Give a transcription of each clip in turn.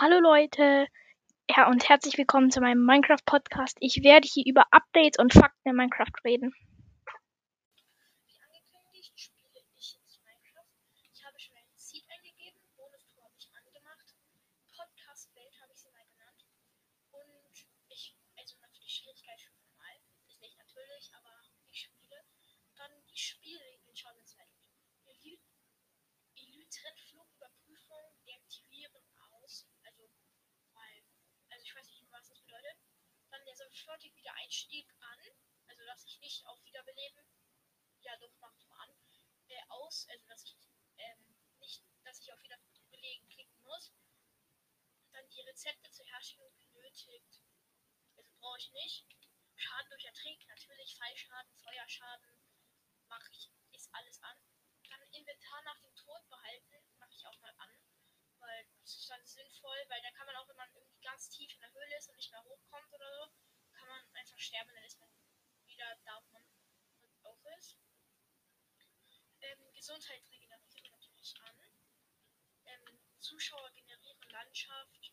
Hallo Leute ja, und herzlich willkommen zu meinem Minecraft Podcast. Ich werde hier über Updates und Fakten in Minecraft reden. Wie angekündigt, spiele ich jetzt Minecraft. Ich habe schon ein Seed eingegeben, Bonus-Tour habe ich angemacht, Podcast-Welt habe ich sie mal genannt. Und ich, also natürlich Schwierigkeit schon normal, ist nicht natürlich, aber ich spiele. Dann die Spielregeln schauen wir uns mal an. Elytren-Flugüberprüfung deaktivieren also weil, also ich weiß nicht, was das bedeutet. Dann der sofortige Wiedereinstieg an, also dass ich nicht auf Wiederbeleben, ja doch, macht mal an, äh, aus, also dass ich ähm, nicht, dass ich auf Wiederbelegen klicken muss. Dann die Rezepte zur Herstellung benötigt, also brauche ich nicht. Schaden durch Ertrinken, natürlich Fallschaden, Feuerschaden, mache ich, ist alles an. Dann Inventar nach dem Tod behalten, mache ich auch mal an, weil das ist dann sinnvoll, weil dann kann man auch, wenn man irgendwie ganz tief in der Höhle ist und nicht mehr hochkommt oder so, kann man einfach sterben, dann ist man wieder da, wo man auch ist. Ähm, Gesundheit regenerieren natürlich an. Ähm, Zuschauer generieren Landschaft.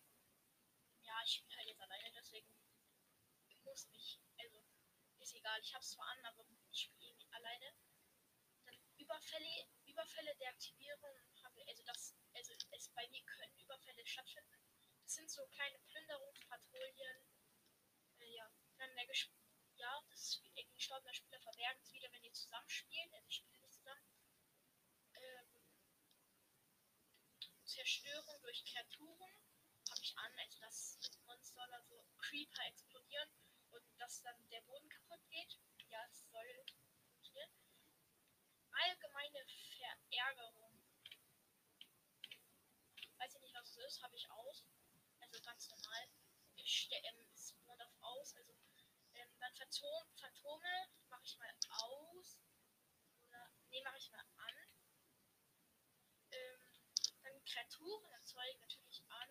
Ja, ich spiele halt jetzt alleine, deswegen muss nicht, also ist egal, ich hab's zwar an, aber ich spiele nicht alleine. Überfälle, Überfälle der Aktivierung habe, also das, also es bei mir können Überfälle stattfinden. Das sind so kleine Plünderungspatrouillen. Äh, ja, dann der Gesp ja, das ein gestorbener Spieler verbergen es wieder, wenn ihr zusammenspielt. Also ich spiele nicht zusammen. Ähm, Zerstörung durch Kreaturen habe ich an, also dass Monster oder so Creeper explodieren und dass dann der Boden kaputt geht. Ja, es soll funktionieren. Allgemeine Verärgerung. Weiß ich nicht, was es ist, habe ich aus. Also ganz normal. Ich ähm, ist nur auf aus. Also ähm, dann Phantom, Phantome mache ich mal aus. Oder nee, mache ich mal an. Ähm, dann Kreaturen erzeugen natürlich an.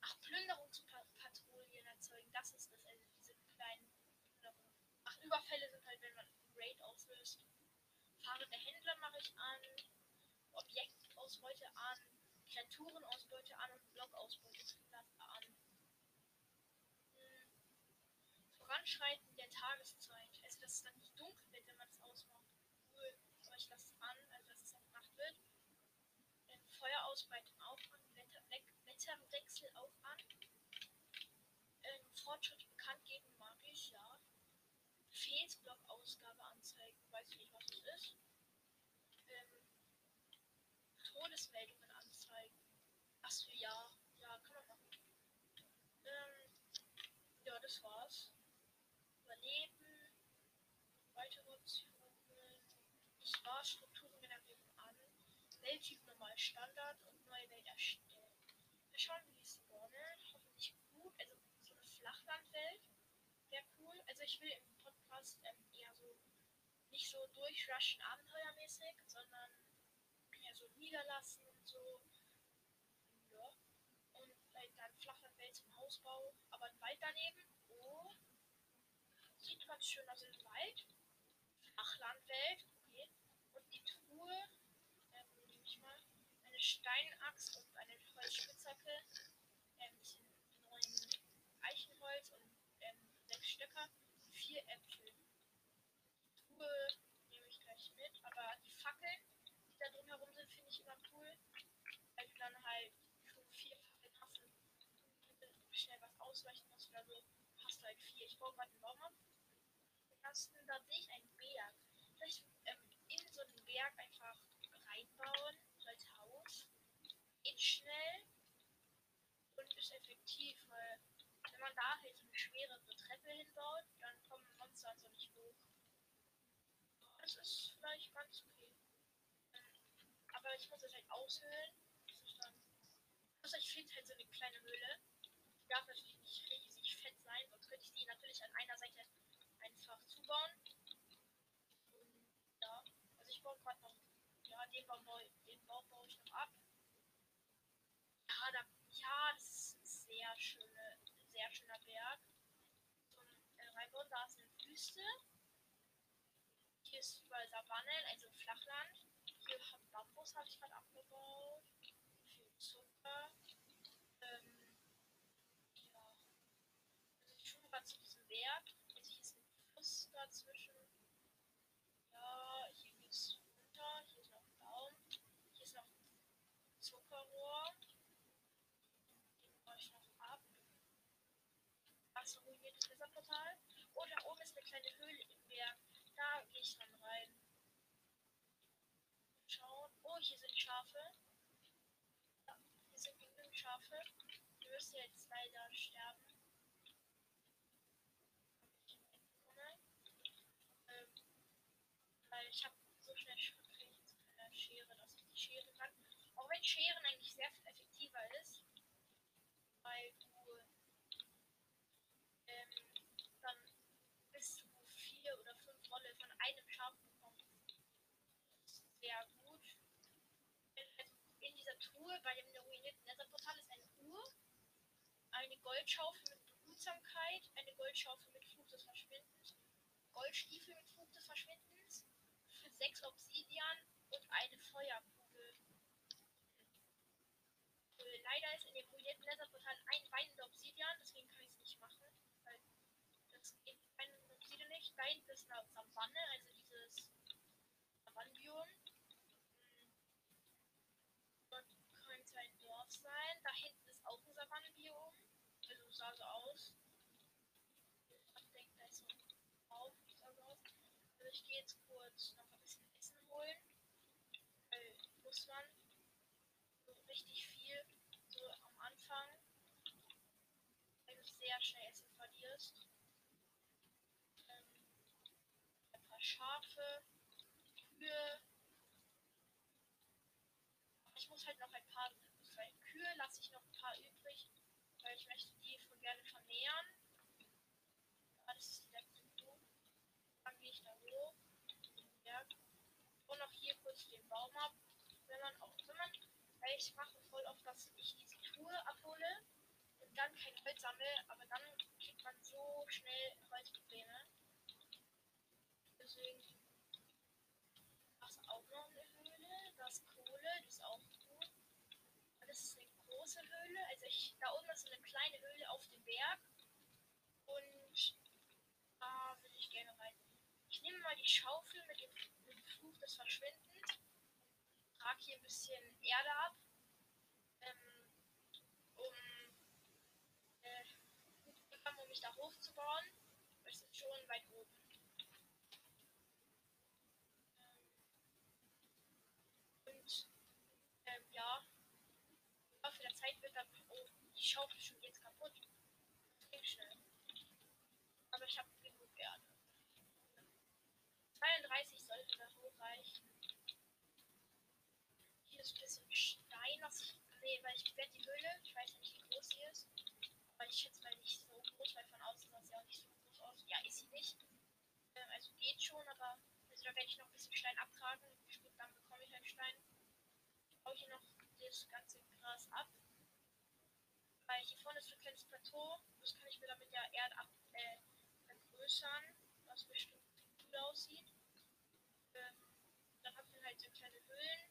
Ach, Plünderungspatrouillen erzeugen, das ist das, also diese kleinen Plünderungen. Ach, Überfälle sind halt, wenn man Raid auslöst. Fahrende Händler mache ich an. Objektausbeute an. Kreaturenausbeute an und Blockausbeute an. Hm. Voranschreiten der Tageszeit. Also, dass es dann nicht dunkel wird, wenn man es ausmacht. Cool. Aber ich es an, also dass es dann Nacht wird. Ähm, Feuerausbreitung auch an. Wetter, Wetterwechsel auch an. Ähm, Fortschritt bekannt geben mag ich, ja. Fehsblock-Ausgabe anzeigen. Weiß ich nicht, was das ist. Ähm, Todesmeldungen anzeigen. Achso, ja. Ja, kann man machen. Ähm, ja, das war's. Überleben. Weitere Optionen. Ich war Strukturen generieren an. Welttyp normal Standard und neue Welt erstellen. Wir schauen, wie die spawnen. Hoffentlich gut. Also so eine Flachlandwelt wäre cool. Also ich will im Podcast ähm, eher so nicht so durchrushen abenteuermäßig, sondern eher so niederlassen und so. Ja. Und vielleicht dann Flachlandwelt zum Hausbau, aber ein Wald daneben. Oh. Sieht ganz schön aus im Wald. Flachlandwelt, okay. Und die Truhe, ähm, nehme ich mal, eine Steinaxt und eine Holzspitzhacke, ein bisschen neuen Eichenholz und ähm, sechs Stöcker, vier Äpfel. Die Truhe nehme ich gleich mit, aber die Fackeln, die da drum herum sind, finde ich immer cool. Weil du dann halt schon vier Fackeln hast und schnell was ausweichen musst oder so, hast du halt vier. Ich baue gerade einen Baum ab. Ansonsten da sehe ich einen Berg. Vielleicht ähm, in so einen Berg einfach reinbauen, so als Haus. Geht schnell und ist effektiv, weil wenn man da halt so eine schwerere Treppe hinbaut, dann kommen Monster also nicht hoch. Das ist vielleicht ganz okay. Aber ich muss das halt aushöhlen. Also ich finde halt so eine kleine Höhle. Die darf natürlich nicht riesig fett sein, sonst könnte ich die natürlich an einer Seite einfach zubauen. Und, ja, also ich baue gerade noch, ja, den Baum, den Baum baue ich noch ab. Ja, da, ja, das ist ein sehr schöne, sehr schöner Berg. Zum äh, Reinbauen, da ist eine Wüste. Hier ist überall Savannen, also Flachland. Hier hat Bambus habe ich gerade abgebaut. Viel Zucker. Ähm, ja. Also ich schaue gerade zu diesem Berg. Also hier ist ein Fluss dazwischen. Ja, hier geht's runter. Hier ist noch ein Baum. Hier ist noch ein Zuckerrohr. Den baue ich noch ab. Achso, ruiniert das Wasserportal. Und da oben ist eine kleine Höhle im Berg. Da gehe ich dann rein. Schauen. Oh, hier sind Schafe. Ja, hier sind genügend Schafe. Die müssen jetzt leider sterben. Ähm, weil ich habe so schnell Schritt kriege ich jetzt keine Schere, dass ich die Schere kann. Auch wenn Scheren eigentlich sehr viel effektiver ist. Einem. Das ist sehr gut. In dieser Truhe bei dem ruinierten Netherportal ist eine Uhr, eine Goldschaufel mit Behutsamkeit, eine Goldschaufel mit Fluch des Verschwindens, Goldstiefel mit Fluch des Verschwindens, sechs Obsidian und eine Feuerkugel. Leider ist in dem ruinierten Netherportal ein weinender Obsidian, deswegen kann ich es nicht machen. Hinten ist eine Savanne, also dieses Savannenbiom. Dort könnte ein Dorf sein. Da hinten ist auch ein Savannenbiom. Also sah so aus. Ich denke, da ist so ein Baum. Sah so aus. Also ich gehe jetzt kurz noch ein bisschen Essen holen. Weil muss man so richtig viel so am Anfang, weil du sehr schnell Essen verlierst. Ähm, ein paar Schafe, Kühe. Ich muss halt noch ein paar, zwei Kühe lasse ich noch ein paar übrig, weil ich möchte die voll gerne vermehren. Ja, das ist letzte Kuh. Dann gehe ich da hoch, Berg. Und noch hier kurz den Baum ab. Wenn man auch, wenn weil ich mache voll oft, dass ich diese Truhe abhole und dann kein Holz sammle, aber dann kriegt man so schnell Holzprobleme. Das ist auch noch eine Höhle. Das ist Kohle, die ist auch gut. Und das ist eine große Höhle. Also da oben ist eine kleine Höhle auf dem Berg. Und da will ich gerne rein. Ich nehme mal die Schaufel mit dem, Fluch des Verschwindens. Trage hier ein bisschen Erde ab. Ähm, um, äh, um mich da hochzubauen. Es ist schon weit oben. Und ähm, ja, im Laufe der Zeit wird dann. Oh, die Schaufel schon jetzt kaputt. Das ging schnell. Aber ich habe genug Erde. 32 sollte da hochreichen. Hier ist ein bisschen Stein, was ich. Nee, weil ich werde die Höhle, ich weiß nicht, wie groß sie ist. Aber ich schätze mal nicht so groß, weil von außen sah sie auch nicht so groß aus. Ja, ist sie nicht. Ähm, also geht schon, aber also da werde ich noch ein bisschen Stein abtragen. Dann bekomme ich einen Stein. Ich baue hier noch das ganze Gras ab. Weil hier vorne ist so ein kleines Plateau. Das kann ich mir damit ja Erde ab, äh, vergrößern. Was bestimmt gut aussieht. Ähm, dann habt ihr halt so kleine Höhlen.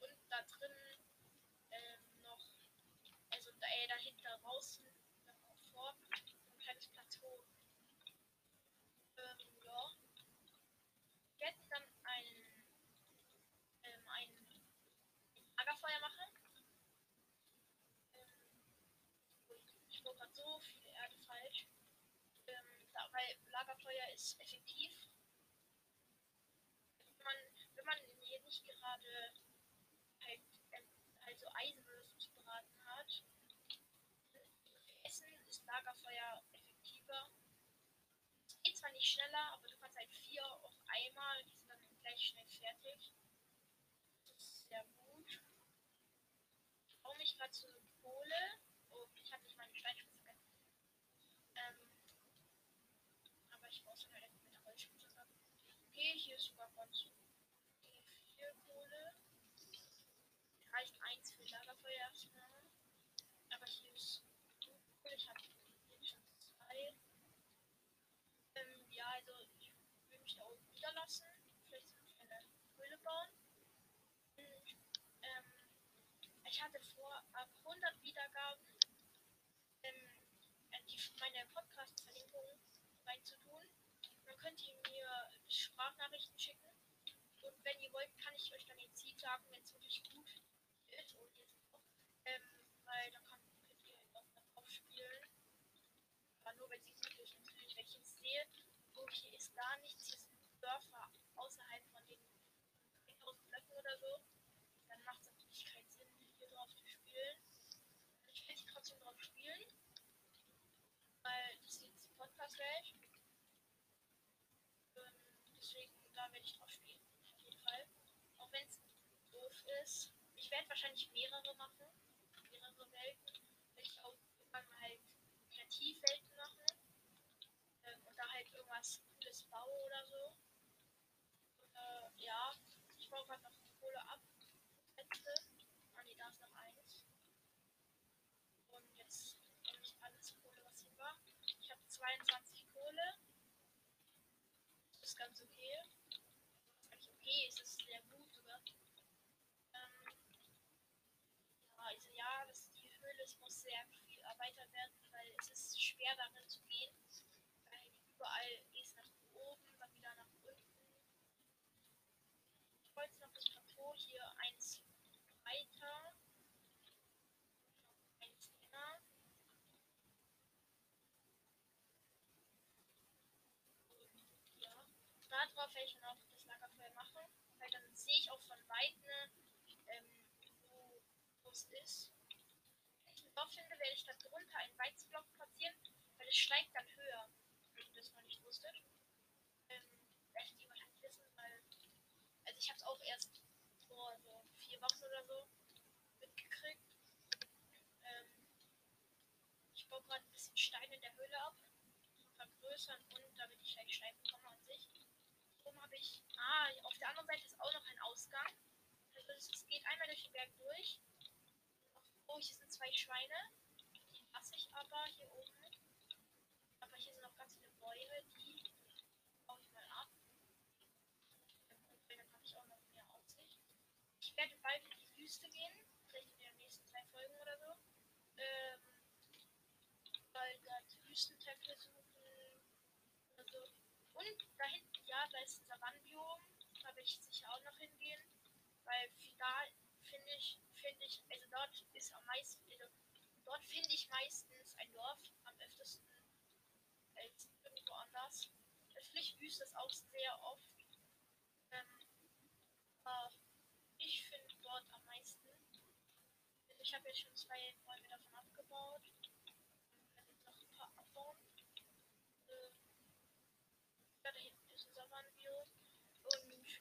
Und da drin ähm, noch, also da, äh, dahinter draußen, dann auch vor, ein kleines Plateau. Ähm, ja. Werde dann ein, ähm, ein Lagerfeuer machen. Ähm, ui, ich brauche gerade so viele Erde falsch. Ähm, da, Lagerfeuer ist effektiv. Wenn man, wenn man hier nicht gerade halt, ähm, also Eisenwürfel zu braten hat. Essen ist Lagerfeuer effektiver. Es geht zwar nicht schneller, aber du kannst halt vier auf einmal, die sind dann gleich schnell fertig. Das ist sehr gut. Ich baue mich gerade zu Kohle. Oh, ich habe nicht meine Steinspitze. Ähm, aber ich baue es dann halt mit Holzspitze ab. Okay, hier ist sogar ganz okay, viel Kohle. Reicht eins für Lagerfeuer erstmal. Aber hier ist Kohle. Ich habe hier schon zwei. Ähm, ja, also ich will mich da oben niederlassen. Vielleicht so eine Höhle bauen. Und, ähm, ich hatte vor, ab 100 Wiedergaben ähm, äh, die, meine Podcast könnt ihr mir Sprachnachrichten schicken. Und wenn ihr wollt, kann ich euch dann den Ziel sagen, wenn es wirklich gut ist. Und jetzt auch, ähm, weil dann kann, ihr auch darauf spielen. Aber nur wenn sie gut ist. Natürlich, wenn ich jetzt sehe, oh, hier ist gar nichts, hier sind Dörfer außerhalb von den 1000 Blöcken oder so, dann macht es natürlich keinen Sinn, hier drauf zu spielen. Ich werde trotzdem drauf spielen, weil das ist jetzt die Podcast-Welt. Ähm, da werde ich drauf spielen, auf jeden Fall. Auch wenn es doof ist. Ich werde wahrscheinlich mehrere machen, mehrere Welten. Werde ich auch irgendwann halt Kreativwelten machen. Ähm, und da halt irgendwas Cooles bauen oder so. Äh, ja, ich baue gerade noch Kohle ab. Letzte. Ah ne, da ist noch eins. Und jetzt nehme ich alles Kohle, was hier war. Ich habe 22 Kohle. Das ist ganz okay. Das okay, es ist sehr gut sogar. Ähm, ja, also ja, das, die Höhle es muss sehr viel erweitert werden, weil es ist schwer darin zu gehen. Weil überall ist nach oben, dann wieder nach unten. Ich wollte noch das Plateau hier eins breiter. Eins länger. Darauf werde ich dann auch das Lagerfeuer machen, weil dann sehe Weitem, ähm, wo es ist. Wenn ich ein Dorf finde, werde ich da drunter einen Weizenblock platzieren, weil es steigt dann höher. Wenn ihr das noch nicht wusstet. Ähm, werdet ihr wahrscheinlich wissen, weil. Also ich habe es auch erst vor so vier Wochen oder so mitgekriegt. Ähm, ich baue gerade ein bisschen Stein in der Höhle ab. Vergrößern und damit ich gleich Stein bekomme an sich. Oben habe ich. Ah, auf der anderen Seite ist auch noch ein Ausgang. Es, geht einmal durch den Berg durch. Oh, hier sind zwei Schweine. Die lasse ich aber hier oben. Aber hier sind noch ganz viele Bäume, die baue ich mal ab. Und dann habe ich auch noch mehr Aussicht. Ich werde bald in die Wüste gehen. Vielleicht in den nächsten zwei Folgen oder so. Ähm, weil da die Wüstentempel suchen. So. Und da hinten, ja, da ist ein Savannenbiom. Da werde ich sicher auch noch hingehen. Weil da finde ich, finde ich, also dort ist am meisten, also dort finde ich meistens ein Dorf am öftesten als irgendwo anders. Natürlich Wüste ist auch sehr oft. Ähm, aber ich finde dort am meisten. Also ich habe jetzt schon zwei Bäume davon abgebaut. Ich werde jetzt noch ein paar abbauen. Äh, ja, da hinten ist ein Savannenbiom. Und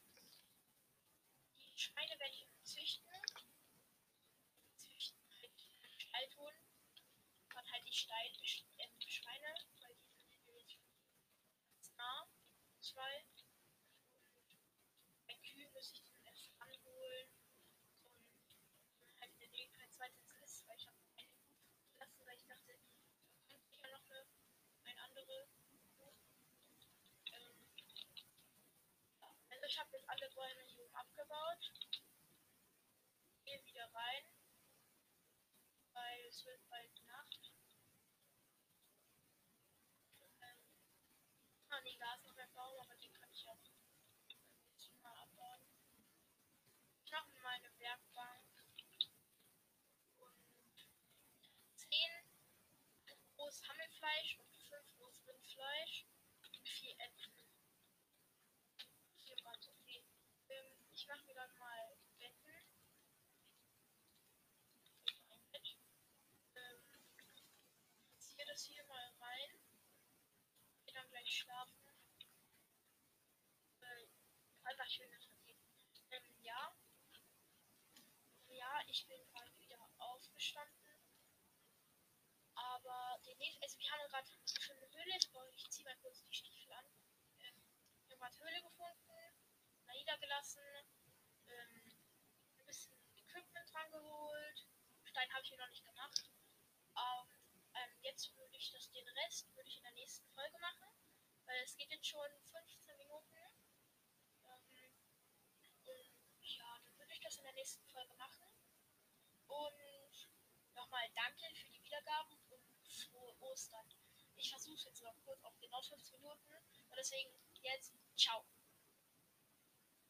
die Schweine werde ich züchten. Züchten halt Stall tun. Dann halt die Stein, äh, Schweine, weil die sind nämlich ganz nah. Zwei. Bei Kühen muss ich den erst anholen. Und halt in der Nähe kein zweites ist, weil ich habe eine Kuh gelassen, weil ich dachte, da ich ja noch eine, eine andere. Ähm. Also ich habe jetzt alle Bäume hier oben abgebaut rein, weil es wird bald Nacht. Ähm, ah da ist noch ein Baum, aber den kann ich auch jetzt mal abbauen. Ich mir meine Werkbank und 10 rohes Hammelfleisch und 5 rohes Rindfleisch und 4 Äpfel. Hier ganz okay. Ähm, ich mache mir dann mal Betten. Ähm, ziehe das hier mal rein. Geh dann gleich schlafen. Äh, einfach schön verdienen. Ähm, ja. Ja, ich bin gerade wieder aufgestanden. Aber den nächsten, also wir haben gerade eine Höhle. Ich ziehe mal kurz die Stiefel an. Ähm, wir haben gerade Höhle gefunden, niedergelassen, ähm, ein bisschen Equipment dran geholt. Stein habe ich hier noch nicht gemacht. Und ähm, jetzt würde ich das den Rest würde ich in der nächsten Folge machen, weil es geht jetzt schon 15 Minuten. Ähm, und ja, dann würde ich das in der nächsten Folge machen. Und nochmal danke für die Wiedergaben und frohe Ostern. Ich versuche jetzt noch kurz auf genau 15 Minuten. Und deswegen jetzt, ciao.